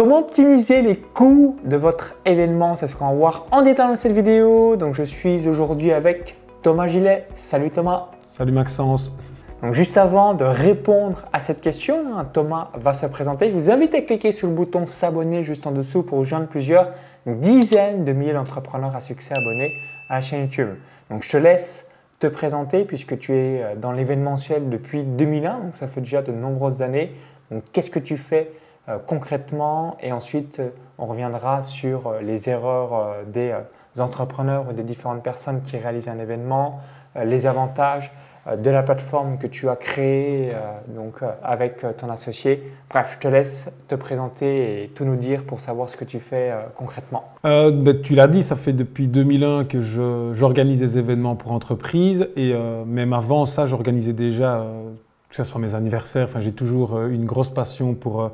Comment optimiser les coûts de votre événement? C'est ce qu'on va voir en détail dans cette vidéo. Donc je suis aujourd'hui avec Thomas Gillet. Salut Thomas. Salut Maxence. Donc juste avant de répondre à cette question, hein, Thomas va se présenter. Je vous invite à cliquer sur le bouton s'abonner juste en dessous pour rejoindre plusieurs dizaines de milliers d'entrepreneurs à succès abonnés à la chaîne YouTube. Donc je te laisse te présenter puisque tu es euh, dans l'événementiel depuis 2001, donc ça fait déjà de nombreuses années. Donc qu'est-ce que tu fais concrètement et ensuite euh, on reviendra sur euh, les erreurs des entrepreneurs ou des différentes personnes qui réalisent un événement, les avantages de la plateforme que tu as créée donc, avec ton associé. Bref, je te laisse te présenter et tout nous dire pour savoir ce que tu fais concrètement. Ben, tu l'as dit, ça fait depuis 2001 que j'organise des événements pour entreprises et même avant ça, j'organisais déjà, que ce soit mes anniversaires, j'ai toujours une grosse passion pour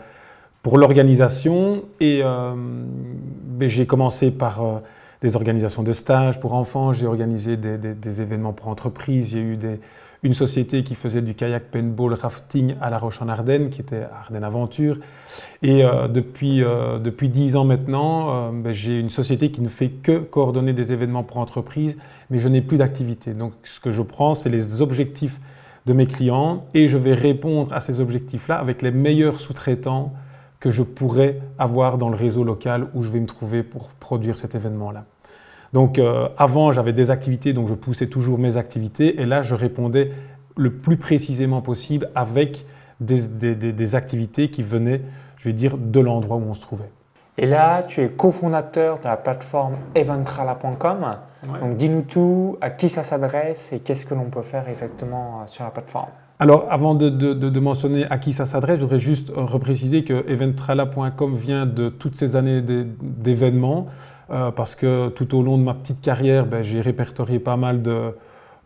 pour l'organisation. Et euh, j'ai commencé par euh, des organisations de stages pour enfants, j'ai organisé des, événements pour entreprises, j'ai eu une société qui faisait du kayak paintball rafting à La Roche en Ardennes, qui était Ardennes Aventure. Et euh, depuis, depuis 10 ans maintenant, ben, j'ai une société qui ne fait que coordonner des événements pour entreprises, mais je n'ai plus d'activité. Donc ce que je prends, c'est les objectifs de mes clients et je vais répondre à ces objectifs-là avec les meilleurs sous-traitants que je pourrais avoir dans le réseau local où je vais me trouver pour produire cet événement-là. Donc euh, avant, j'avais des activités, donc je poussais toujours mes activités, et là, je répondais le plus précisément possible avec des, activités qui venaient, je vais dire, de l'endroit où on se trouvait. Et là, tu es cofondateur de la plateforme eventrala.com. Donc dis-nous tout, à qui ça s'adresse et qu'est-ce que l'on peut faire exactement euh, sur la plateforme? Alors, avant de, mentionner à qui ça s'adresse, je voudrais juste repréciser que eventrala.com vient de toutes ces années d'événements, euh, parce que tout au long de ma petite carrière, ben, j'ai répertorié pas mal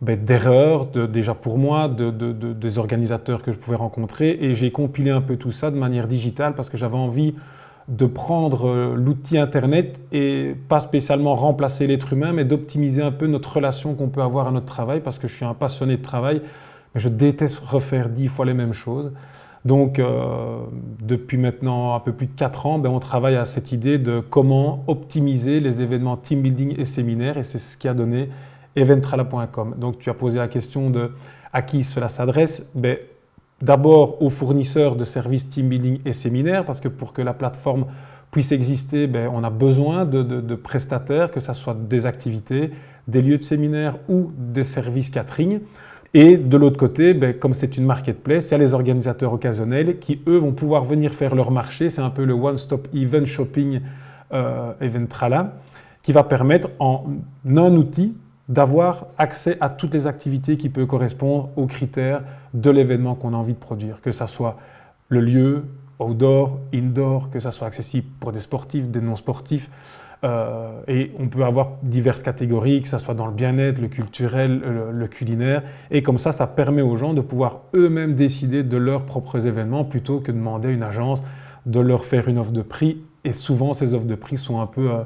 ben, d'erreurs, déjà pour moi, des organisateurs que je pouvais rencontrer, et j'ai compilé un peu tout ça de manière digitale, parce que j'avais envie de prendre euh, l'outil Internet et pas spécialement remplacer l'être humain, mais d'optimiser un peu notre relation qu'on peut avoir à notre travail, parce que je suis un passionné de travail je déteste refaire dix fois les mêmes choses. Donc, euh, depuis maintenant un peu plus de quatre ans, ben, on travaille à cette idée de comment optimiser les événements team building et séminaires, et c'est ce qui a donné eventrala.com. Donc, tu as posé la question de à qui cela s'adresse. Ben, D'abord aux fournisseurs de services team building et séminaires, parce que pour que la plateforme puisse exister, ben, on a besoin de, prestataires, que ce soit des activités, des lieux de séminaire ou des services catering. Et de l'autre côté, ben, comme c'est une marketplace, il y a les organisateurs occasionnels qui, eux, vont pouvoir venir faire leur marché. C'est un peu le one-stop event shopping euh, Eventrala, qui va permettre en un outil d'avoir accès à toutes les activités qui peuvent correspondre aux critères de l'événement qu'on a envie de produire, que ce soit le lieu, outdoor, indoor, que ça soit accessible pour des sportifs, des non-sportifs, euh, et on peut avoir diverses catégories, que ce soit dans le bien-être, le culturel, le, culinaire. Et comme ça, ça permet aux gens de pouvoir eux-mêmes décider de leurs propres événements plutôt que de demander à une agence de leur faire une offre de prix. Et souvent, ces offres de prix sont un peu... Euh,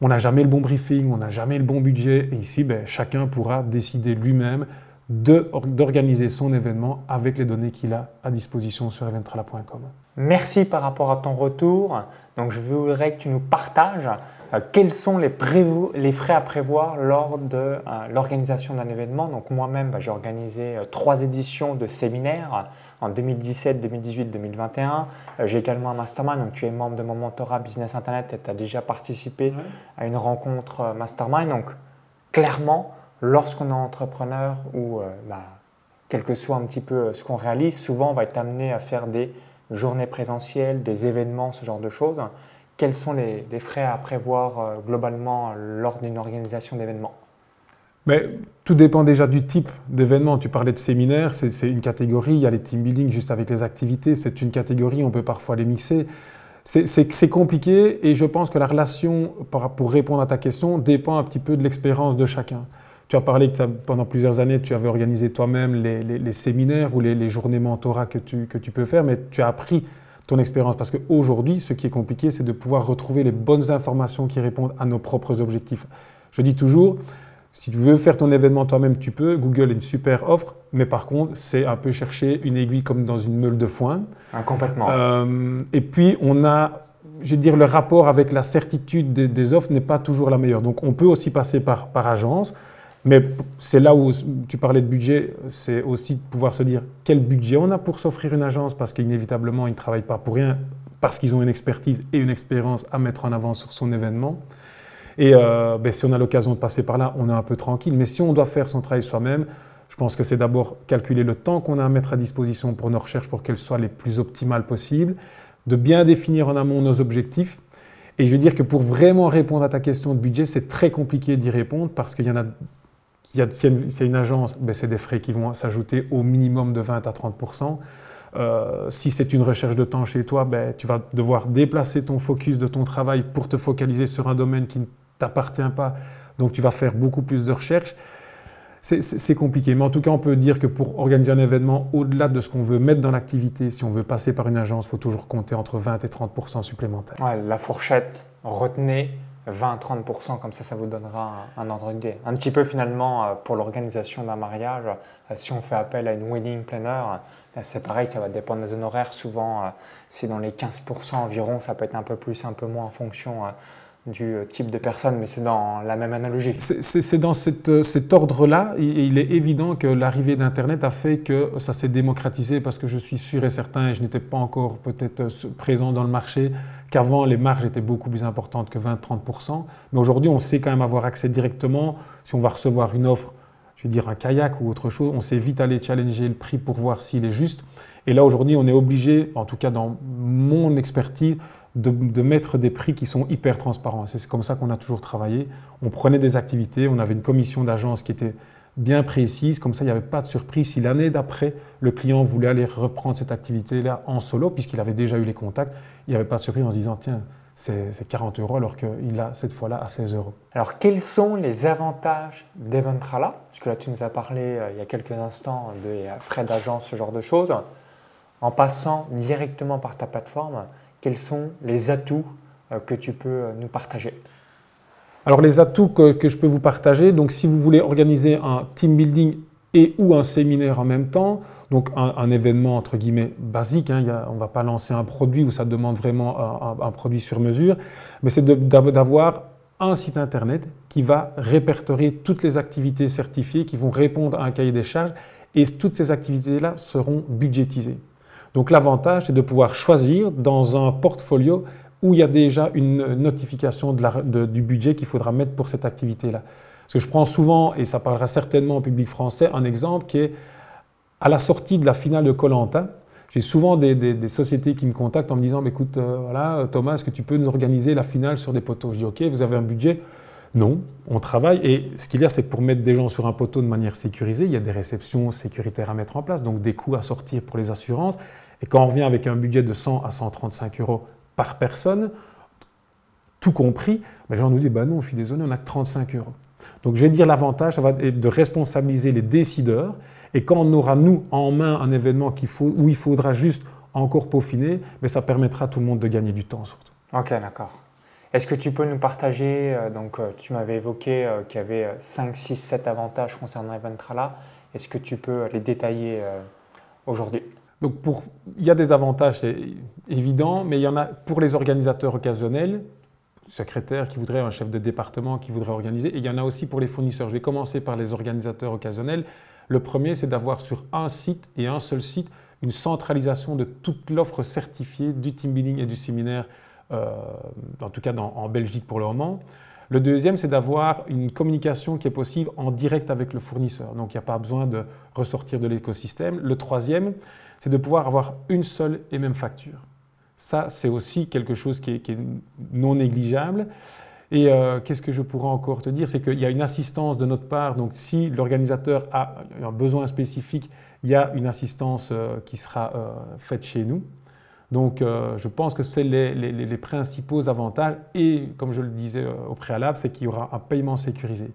on n'a jamais le bon briefing, on n'a jamais le bon budget. Et ici, ben, chacun pourra décider lui-même d'organiser son événement avec les données qu'il a à disposition sur eventrala.com. Merci par rapport à ton retour. Donc, je voudrais que tu nous partages euh, quels sont les, les, frais à prévoir lors de euh, l'organisation d'un événement. Donc, moi-même, bah, j'ai organisé euh, trois éditions de séminaires en 2017, 2018, 2021. j'ai également un mastermind. Donc, tu es membre de mon mentorat Business Internet et tu as déjà participé à une rencontre mastermind. Donc, clairement, lorsqu'on est entrepreneur ou euh, bah, quel que soit un petit peu euh, ce qu'on réalise, souvent on va être amené à faire des journées présentielles, des événements, ce genre de choses. Quels sont les, frais à prévoir euh, globalement lors d'une organisation d'événements? Mais tout dépend déjà du type d'événement. Tu parlais de séminaire, c'est une catégorie. Il y a les team building juste avec les activités. C'est une catégorie, on peut parfois les mixer. C'est compliqué et je pense que la relation, pour répondre à ta question, dépend un petit peu de l'expérience de chacun. Tu as parlé que pendant plusieurs années, tu avais organisé toi-même les, séminaires ou les, journées mentorat que tu, que tu peux faire, mais tu as appris ton expérience. Parce qu'aujourd'hui, ce qui est compliqué, c'est de pouvoir retrouver les bonnes informations qui répondent à nos propres objectifs. Je dis toujours, si tu veux faire ton événement toi-même, tu peux. Google est une super offre, mais par contre, c'est un peu chercher une aiguille comme dans une meule de foin. Ah, complètement. Euh, et puis, on a je veux dire, le rapport avec la certitude des, offres n'est pas toujours la meilleure. Donc, on peut aussi passer par, par agence. Mais c'est là où tu parlais de budget, c'est aussi de pouvoir se dire quel budget on a pour s'offrir une agence, parce qu'inévitablement, ils ne travaillent pas pour rien, parce qu'ils ont une expertise et une expérience à mettre en avant sur son événement. Et euh, ben, si on a l'occasion de passer par là, on est un peu tranquille. Mais si on doit faire son travail soi-même, je pense que c'est d'abord calculer le temps qu'on a à mettre à disposition pour nos recherches pour qu'elles soient les plus optimales possibles, de bien définir en amont nos objectifs. Et je veux dire que pour vraiment répondre à ta question de budget, c'est très compliqué d'y répondre parce qu'il y en a s'il y a une agence, ben c'est des frais qui vont s'ajouter au minimum de 20 à 30% euh, si c'est une recherche de temps chez toi, ben, tu vas devoir déplacer ton focus de ton travail pour te focaliser sur un domaine qui ne t'appartient pas. Donc tu vas faire beaucoup plus de recherches. C'est compliqué, mais en tout cas, on peut dire que pour organiser un événement, au-delà de ce qu'on veut mettre dans l'activité, si on veut passer par une agence, il faut toujours compter entre 20 et 30% supplémentaires. la fourchette, retenez 20-30%, comme ça, ça vous donnera un, ordre d'idée. Un petit peu finalement euh, pour l'organisation d'un mariage, euh, si on fait appel à une wedding planner, euh, c'est pareil, ça va dépendre des honoraires. Souvent, c'est dans les 15% environ, ça peut être un peu plus, un peu moins en fonction du type de personne, mais c'est dans la même analogie. C'est dans cette, cet ordre-là, il est évident que l'arrivée d'Internet a fait que ça s'est démocratisé parce que je suis sûr et certain, et je n'étais pas encore peut-être présent dans le marché, qu'avant les marges étaient beaucoup plus importantes que 20-30%. Mais aujourd'hui, on sait quand même avoir accès directement. Si on va recevoir une offre, je vais dire un kayak ou autre chose, on sait vite aller challenger le prix pour voir s'il est juste. Et là, aujourd'hui, on est obligé, en tout cas dans mon expertise, de, mettre des prix qui sont hyper transparents. C'est comme ça qu'on a toujours travaillé. On prenait des activités, on avait une commission d'agence qui était bien précise, comme ça il n'y avait pas de surprise si l'année d'après le client voulait aller reprendre cette activité-là en solo, puisqu'il avait déjà eu les contacts, il n'y avait pas de surprise en se disant tiens, c'est 40 euros alors qu'il a cette fois-là à 16 euros. Alors quels sont les avantages d'Eventrala? Parce que là tu nous as parlé euh, il y a quelques instants des frais d'agence, ce genre de choses. En passant directement par ta plateforme, quels sont les atouts euh, que tu peux euh, nous partager? Alors les atouts que, je peux vous partager, donc si vous voulez organiser un team building et ou un séminaire en même temps, donc un, événement entre guillemets basique, hein, on ne va pas lancer un produit où ça demande vraiment un, produit sur mesure, mais c'est d'avoir un site internet qui va répertorier toutes les activités certifiées qui vont répondre à un cahier des charges et toutes ces activités-là seront budgétisées. Donc l'avantage, c'est de pouvoir choisir dans un portfolio où il y a déjà une notification du budget qu'il faudra mettre pour cette activité-là. Parce que je prends souvent, et ça parlera certainement au public français, un exemple qui est à la sortie de la finale de Colanta. J'ai souvent des, sociétés qui me contactent en me disant écoute, euh, voilà, Thomas, est-ce que tu peux nous organiser la finale sur des poteaux? Je dis ok, vous avez un budget Non, on travaille. Et ce qu'il y a, c'est que pour mettre des gens sur un poteau de manière sécurisée, il y a des réceptions sécuritaires à mettre en place, donc des coûts à sortir pour les assurances. Et quand on revient avec un budget de 100 à 135 euros par personne, tout compris, les gens nous disent bah non, je suis désolé, on n'a que 35 euros. Donc je vais dire l'avantage, ça va être de responsabiliser les décideurs. Et quand on aura, nous, en main un événement où il faudra juste encore peaufiner, mais ça permettra à tout le monde de gagner du temps surtout. Ok, d'accord. Est-ce que tu peux nous partager, euh, donc euh, tu m'avais évoqué euh, qu'il y avait 5, 6, 7 avantages concernant Eventrala. Est-ce que tu peux les détailler aujourd'hui? Donc pour, il y a des avantages, c'est évident, mais il y en a pour les organisateurs occasionnels, secrétaires qui voudraient, un chef de département qui voudrait organiser, et il y en a aussi pour les fournisseurs. Je vais commencer par les organisateurs occasionnels. Le premier, c'est d'avoir sur un site et un seul site une centralisation de toute l'offre certifiée du team building et du séminaire, en tout cas en Belgique pour le moment. Le deuxième, c'est d'avoir une communication qui est possible en direct avec le fournisseur. Donc il n'y a pas besoin de ressortir de l'écosystème. Le troisième, c'est de pouvoir avoir une seule et même facture. Ça, c'est aussi quelque chose qui est, non négligeable. Et euh, qu'est-ce que je pourrais encore te dire? C'est qu'il y a une assistance de notre part. Donc, si l'organisateur a un besoin spécifique, il y a une assistance euh, qui sera euh, faite chez nous. Donc, je pense que c'est les, les, principaux avantages. Et, comme je le disais au préalable, c'est qu'il y aura un paiement sécurisé.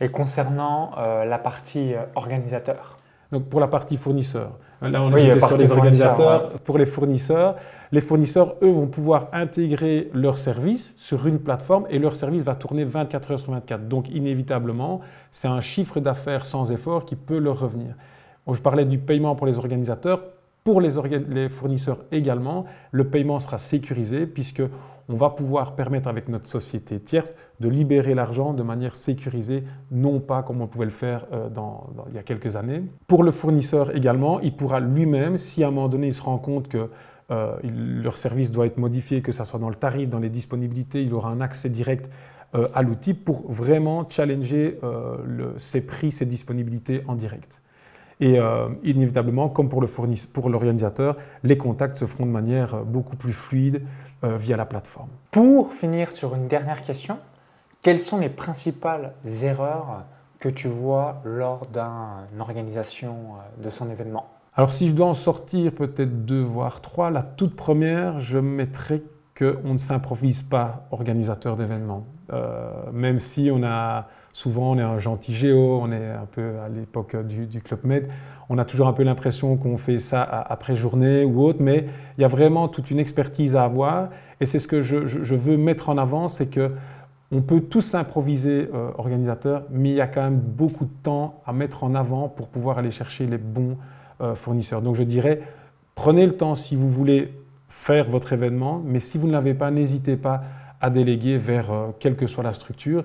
Et concernant la partie organisateur donc pour la partie fournisseur, là on est sur les organisateurs. Pour les fournisseurs, les fournisseurs, eux, vont pouvoir intégrer leurs services sur une plateforme et leur service va tourner 24 heures sur 24. Donc inévitablement, c'est un chiffre d'affaires sans effort qui peut leur revenir. je parlais du paiement pour les organisateurs. Pour les, fournisseurs également, le paiement sera sécurisé puisque on va pouvoir permettre avec notre société tierce de libérer l'argent de manière sécurisée, non pas comme on pouvait le faire euh, il y a quelques années. Pour le fournisseur également, il pourra lui-même, si à un moment donné il se rend compte que euh, leur service doit être modifié, que ce soit dans le tarif, dans les disponibilités, il aura un accès direct euh, à l'outil pour vraiment challenger ses prix, ses disponibilités en direct. Et euh, inévitablement, comme pour, le pour l'organisateur, les contacts se feront de manière euh, beaucoup plus fluide euh, via la plateforme. Pour finir sur une dernière question, quelles sont les principales erreurs que tu vois lors d'une organisation de son événement? Alors si je dois en sortir peut-être deux voire trois, la toute première, je mettrais qu'on ne s'improvise pas organisateur d'événements. même si on a Souvent, on est un gentil géo, on est un peu à l'époque du, Club Med. On a toujours un peu l'impression qu'on fait ça après journée ou autre, mais il y a vraiment toute une expertise à avoir. Et c'est ce que je, veux mettre en avant, c'est que on peut tous s'improviser euh, organisateur, mais il y a quand même beaucoup de temps à mettre en avant pour pouvoir aller chercher les bons euh, fournisseurs. Donc je dirais, prenez le temps si vous voulez faire votre événement, mais si vous ne l'avez pas, n'hésitez pas à déléguer vers euh, quelle que soit la structure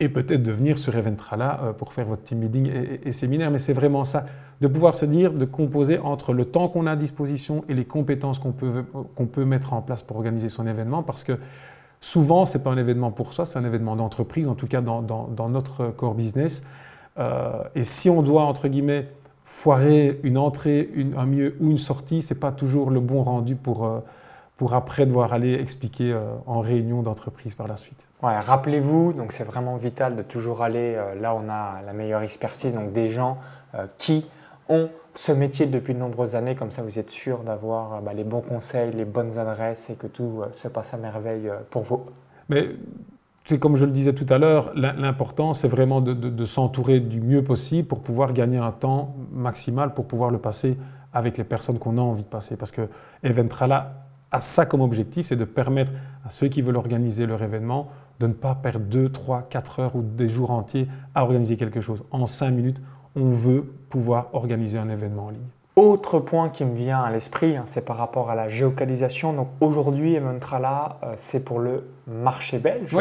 et peut-être de venir sur Eventrala euh, pour faire votre team building et, séminaire. Mais c'est vraiment ça, de pouvoir se dire, de composer entre le temps qu'on a à disposition et les compétences qu'on peut, qu'on peut mettre en place pour organiser son événement, parce que souvent, ce n'est pas un événement pour soi, c'est un événement d'entreprise, en tout cas dans, dans, notre core business. Euh, et si on doit, entre guillemets, foirer une entrée, une, un mieux ou une sortie, ce n'est pas toujours le bon rendu pour... Euh, pour après devoir aller expliquer euh, en réunion d'entreprise par la suite. Ouais, rappelez-vous, donc c'est vraiment vital de toujours aller euh, là où on a la meilleure expertise, donc des gens euh, qui ont ce métier depuis de nombreuses années, comme ça vous êtes sûr d'avoir bah, les bons conseils, les bonnes adresses et que tout se passe à merveille pour vous. Mais c'est comme je le disais tout à l'heure, l'important c'est vraiment de, de s'entourer du mieux possible pour pouvoir gagner un temps maximal pour pouvoir le passer avec les personnes qu'on a envie de passer. Parce que Eventrala a ça comme objectif, c'est de permettre à ceux qui veulent organiser leur événement de ne pas perdre 2, 3, 4 heures ou des jours entiers à organiser quelque chose. En 5 minutes, on veut pouvoir organiser un événement en ligne. Autre point qui me vient à l'esprit, hein, c'est par rapport à la géocalisation. Donc aujourd'hui, Eventrala, euh, c'est pour le marché belge,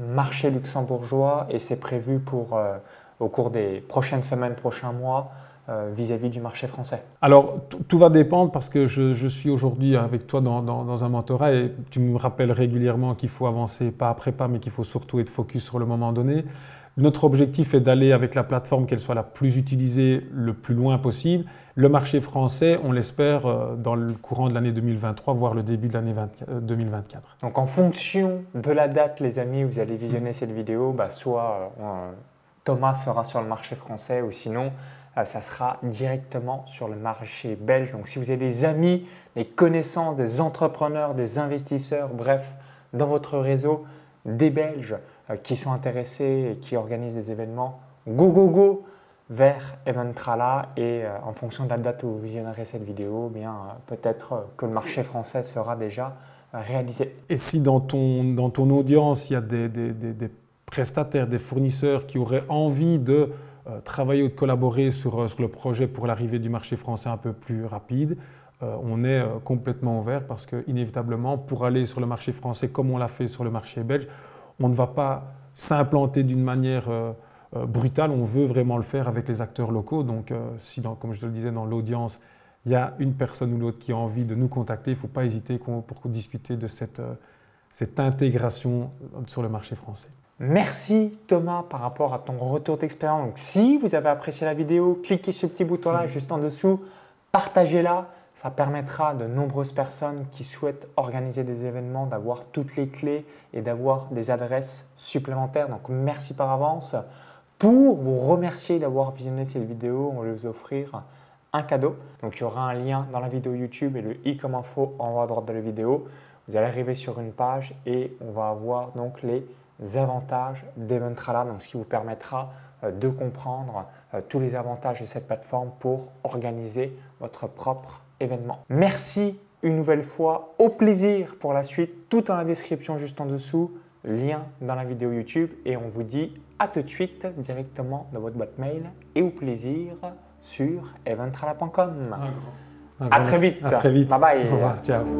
marché luxembourgeois, et c'est prévu pour, euh, au cours des prochaines semaines, prochains mois, euh, vis-à-vis du marché français Alors, tout va dépendre parce que je, suis aujourd'hui avec toi dans, un mentorat et tu me rappelles régulièrement qu'il faut avancer pas après pas, mais qu'il faut surtout être focus sur le moment donné. Notre objectif est d'aller avec la plateforme qu'elle soit la plus utilisée le plus loin possible. Le marché français, on l'espère euh, dans le courant de l'année 2023, voire le début de l'année 2024. Euh, Donc en fonction de la date, les amis, vous allez visionner cette vidéo, bah, soit Thomas sera sur le marché français ou sinon euh, ça sera directement sur le marché belge. Donc si vous avez des amis, des connaissances, des entrepreneurs, des investisseurs, bref, dans votre réseau, des Belges euh, qui sont intéressés et qui organisent des événements, go go go vers Eventrala et euh, en fonction de la date où vous visionnerez cette vidéo, bien peut-être que le marché français sera déjà réalisé. Et si dans ton, dans ton audience, il y a des, des, des prestataires, des fournisseurs qui auraient envie de euh, travailler ou de collaborer euh, sur, le projet pour l'arrivée du marché français un peu plus rapide, euh, on est complètement ouvert parce que inévitablement, pour aller sur le marché français comme on l'a fait sur le marché belge, on ne va pas s'implanter d'une manière brutale, on veut vraiment le faire avec les acteurs locaux. Donc si, comme je te le disais, dans l'audience, il y a une personne ou l'autre qui a envie de nous contacter, il ne faut pas hésiter pour discuter de cette, cette intégration sur le marché français. Merci Thomas par rapport à ton retour d'expérience. Donc, si vous avez apprécié la vidéo, cliquez sur ce petit bouton-là juste en dessous, partagez-la. Ça permettra de nombreuses personnes qui souhaitent organiser des événements d'avoir toutes les clés et d'avoir des adresses supplémentaires. Donc merci par avance. Pour vous remercier d'avoir visionné cette vidéo, on va vous offrir un cadeau. Donc il y aura un lien dans la vidéo YouTube et le i comme info en haut à droite de la vidéo. Vous allez arriver sur une page et on va avoir donc les avantages d'Eventrala, donc ce qui vous permettra euh, de comprendre euh, tous les avantages de cette plateforme pour organiser votre propre événement. Merci une nouvelle fois, au plaisir pour la suite, tout dans la description juste en dessous, lien dans la vidéo YouTube et on vous dit à tout de suite directement dans votre boîte mail et au plaisir sur eventrala.com. À très vite. À très vite. Bye bye. Au revoir. Ciao.